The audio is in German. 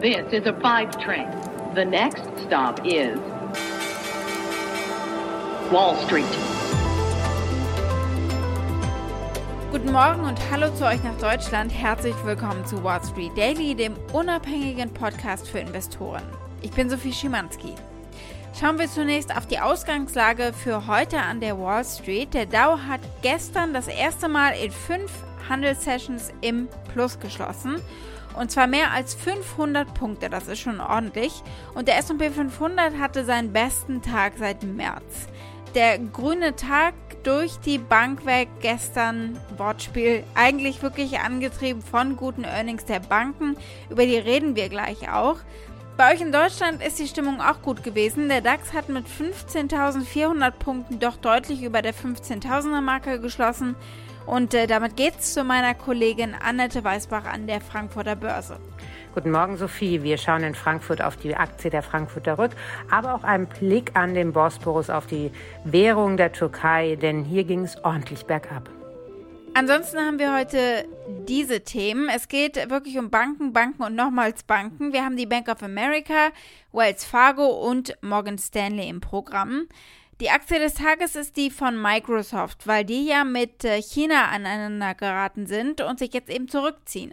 This is a five train. The next stop is Wall Street. Guten Morgen und hallo zu euch nach Deutschland. Herzlich willkommen zu Wall Street Daily, dem unabhängigen Podcast für Investoren. Ich bin Sophie Schimanski. Schauen wir zunächst auf die Ausgangslage für heute an der Wall Street. Der Dow hat gestern das erste Mal in fünf Handelssessions im Plus geschlossen. Und zwar mehr als 500 Punkte, das ist schon ordentlich. Und der SP 500 hatte seinen besten Tag seit März. Der grüne Tag durch die Bank weg gestern, Wortspiel, eigentlich wirklich angetrieben von guten Earnings der Banken. Über die reden wir gleich auch. Bei euch in Deutschland ist die Stimmung auch gut gewesen. Der DAX hat mit 15.400 Punkten doch deutlich über der 15.000er Marke geschlossen. Und äh, damit geht's zu meiner Kollegin Annette Weißbach an der Frankfurter Börse. Guten Morgen, Sophie. Wir schauen in Frankfurt auf die Aktie der Frankfurter Rück, aber auch einen Blick an den Bosporus auf die Währung der Türkei, denn hier ging es ordentlich bergab. Ansonsten haben wir heute diese Themen. Es geht wirklich um Banken, Banken und nochmals Banken. Wir haben die Bank of America, Wells Fargo und Morgan Stanley im Programm. Die Aktie des Tages ist die von Microsoft, weil die ja mit äh, China aneinander geraten sind und sich jetzt eben zurückziehen.